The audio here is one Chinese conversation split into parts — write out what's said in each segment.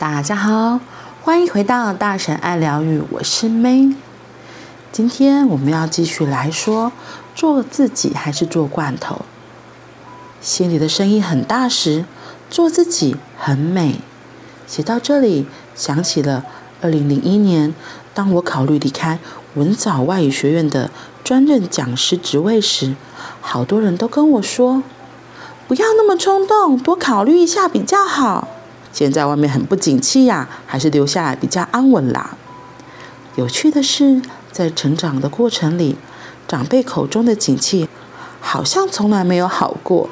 大家好，欢迎回到大神爱疗愈，我是 May。今天我们要继续来说，做自己还是做罐头？心里的声音很大时，做自己很美。写到这里，想起了二零零一年，当我考虑离开文藻外语学院的专任讲师职位时，好多人都跟我说：“不要那么冲动，多考虑一下比较好。”现在外面很不景气呀，还是留下来比较安稳啦。有趣的是，在成长的过程里，长辈口中的景气好像从来没有好过。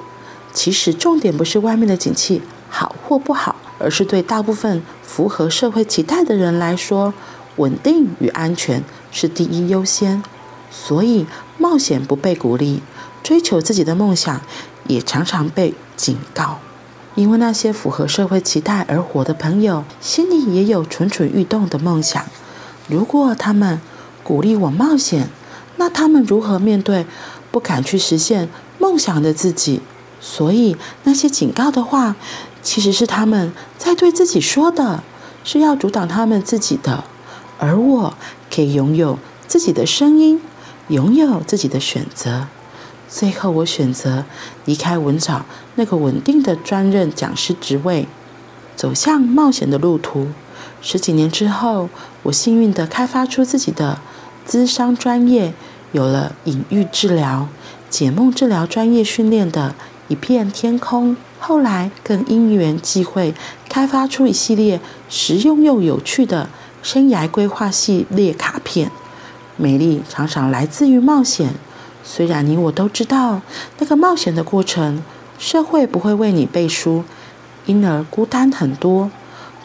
其实重点不是外面的景气好或不好，而是对大部分符合社会期待的人来说，稳定与安全是第一优先。所以冒险不被鼓励，追求自己的梦想也常常被警告。因为那些符合社会期待而活的朋友，心里也有蠢蠢欲动的梦想。如果他们鼓励我冒险，那他们如何面对不敢去实现梦想的自己？所以那些警告的话，其实是他们在对自己说的，是要阻挡他们自己的。而我可以拥有自己的声音，拥有自己的选择。最后，我选择离开文藻那个稳定的专任讲师职位，走向冒险的路途。十几年之后，我幸运地开发出自己的咨商专业，有了隐喻治疗、解梦治疗专业训练的一片天空。后来，更因缘际会，开发出一系列实用又有趣的生涯规划系列卡片。美丽常常来自于冒险。虽然你我都知道那个冒险的过程，社会不会为你背书，因而孤单很多，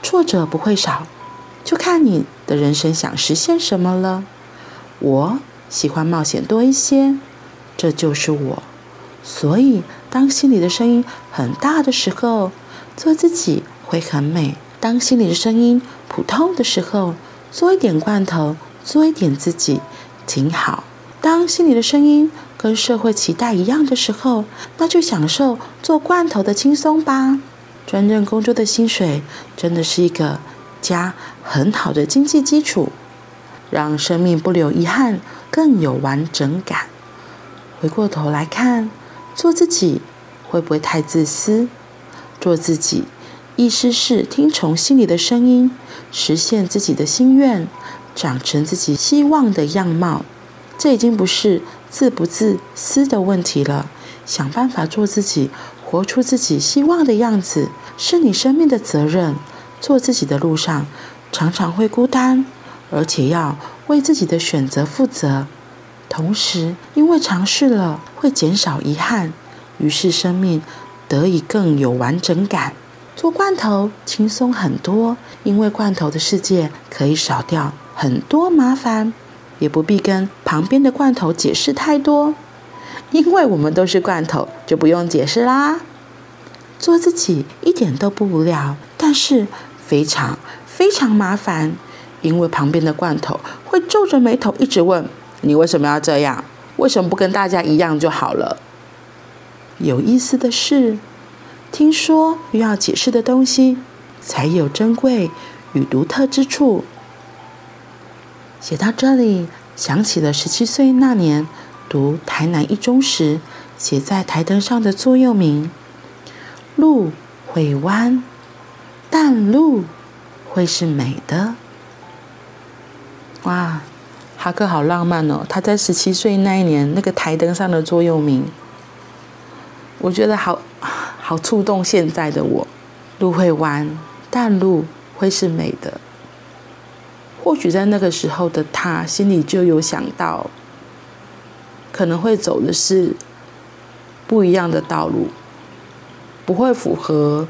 挫折不会少，就看你的人生想实现什么了。我喜欢冒险多一些，这就是我。所以，当心里的声音很大的时候，做自己会很美；当心里的声音普通的时候，做一点罐头，做一点自己，挺好。当心里的声音跟社会期待一样的时候，那就享受做罐头的轻松吧。专任工作的薪水真的是一个家很好的经济基础，让生命不留遗憾，更有完整感。回过头来看，做自己会不会太自私？做自己，意思是听从心里的声音，实现自己的心愿，长成自己希望的样貌。这已经不是自不自私的问题了。想办法做自己，活出自己希望的样子，是你生命的责任。做自己的路上，常常会孤单，而且要为自己的选择负责。同时，因为尝试了，会减少遗憾，于是生命得以更有完整感。做罐头轻松很多，因为罐头的世界可以少掉很多麻烦。也不必跟旁边的罐头解释太多，因为我们都是罐头，就不用解释啦。做自己一点都不无聊，但是非常非常麻烦，因为旁边的罐头会皱着眉头一直问：“你为什么要这样？为什么不跟大家一样就好了？”有意思的是，听说需要解释的东西才有珍贵与独特之处。写到这里，想起了十七岁那年读台南一中时，写在台灯上的座右铭：“路会弯，但路会是美的。”哇，哈克好浪漫哦！他在十七岁那一年那个台灯上的座右铭，我觉得好好触动现在的我。路会弯，但路会是美的。或许在那个时候的他心里就有想到，可能会走的是不一样的道路，不会符合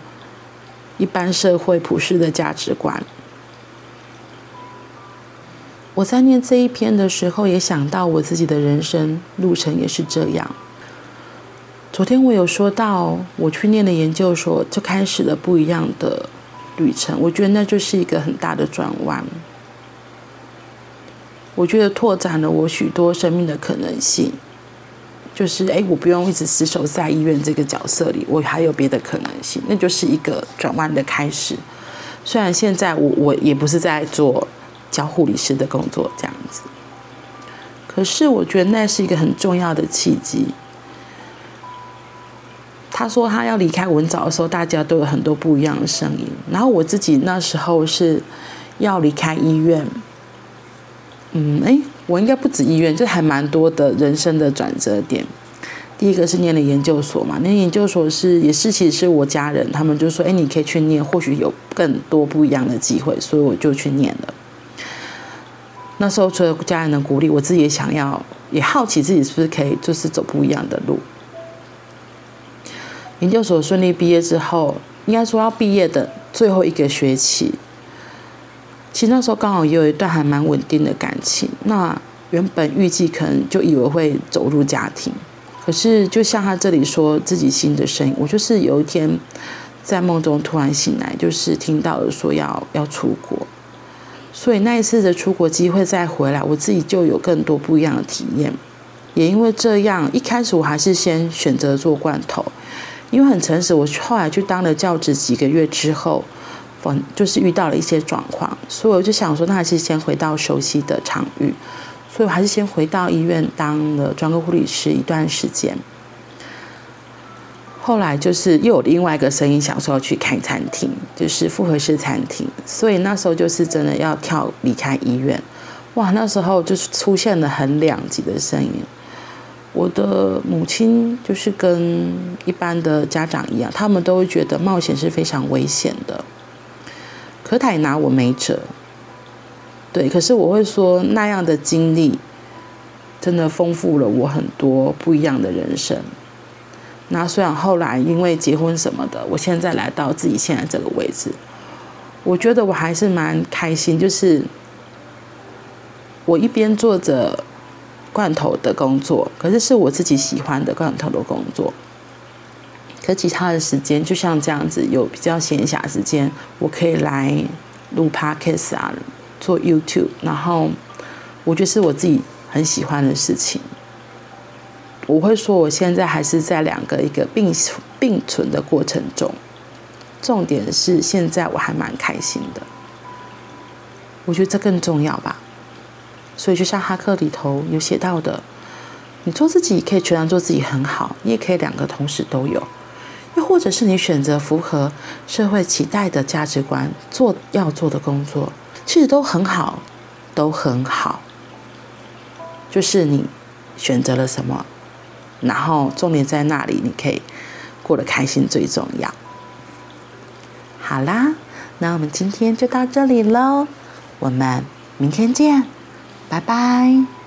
一般社会普世的价值观。我在念这一篇的时候，也想到我自己的人生路程也是这样。昨天我有说到，我去念的研究所就开始了不一样的旅程，我觉得那就是一个很大的转弯。我觉得拓展了我许多生命的可能性，就是哎，我不用一直死守在医院这个角色里，我还有别的可能性，那就是一个转弯的开始。虽然现在我我也不是在做教护理师的工作这样子，可是我觉得那是一个很重要的契机。他说他要离开文藻的时候，大家都有很多不一样的声音。然后我自己那时候是要离开医院，嗯，哎，我应该不止医院，就还蛮多的人生的转折点。第一个是念了研究所嘛，那研究所是也是其实是我家人，他们就说，哎，你可以去念，或许有更多不一样的机会，所以我就去念了。那时候除了家人的鼓励，我自己也想要，也好奇自己是不是可以，就是走不一样的路。研究所顺利毕业之后，应该说要毕业的最后一个学期，其实那时候刚好也有一段还蛮稳定的感情。那原本预计可能就以为会走入家庭，可是就像他这里说自己心的声音，我就是有一天在梦中突然醒来，就是听到了说要要出国，所以那一次的出国机会再回来，我自己就有更多不一样的体验。也因为这样，一开始我还是先选择做罐头。因为很诚实，我后来去当了教职几个月之后，就是遇到了一些状况，所以我就想说，那还是先回到熟悉的场域，所以我还是先回到医院当了专科护理师一段时间。后来就是又有另外一个声音，想说要去开餐厅，就是复合式餐厅，所以那时候就是真的要跳离开医院，哇，那时候就是出现了很两极的声音。我的母亲就是跟一般的家长一样，他们都会觉得冒险是非常危险的，可他也拿我没辙。对，可是我会说那样的经历真的丰富了我很多不一样的人生。那虽然后来因为结婚什么的，我现在来到自己现在这个位置，我觉得我还是蛮开心，就是我一边做着。罐头的工作，可是是我自己喜欢的罐头的工作。可其他的时间，就像这样子，有比较闲暇时间，我可以来录 Podcast 啊，做 YouTube，然后我觉得是我自己很喜欢的事情。我会说，我现在还是在两个一个并并存的过程中。重点是现在我还蛮开心的，我觉得这更重要吧。所以，就像哈克里头有写到的，你做自己可以全然做自己很好，你也可以两个同时都有，又或者是你选择符合社会期待的价值观，做要做的工作，其实都很好，都很好。就是你选择了什么，然后重点在那里，你可以过得开心最重要。好啦，那我们今天就到这里喽，我们明天见。拜拜。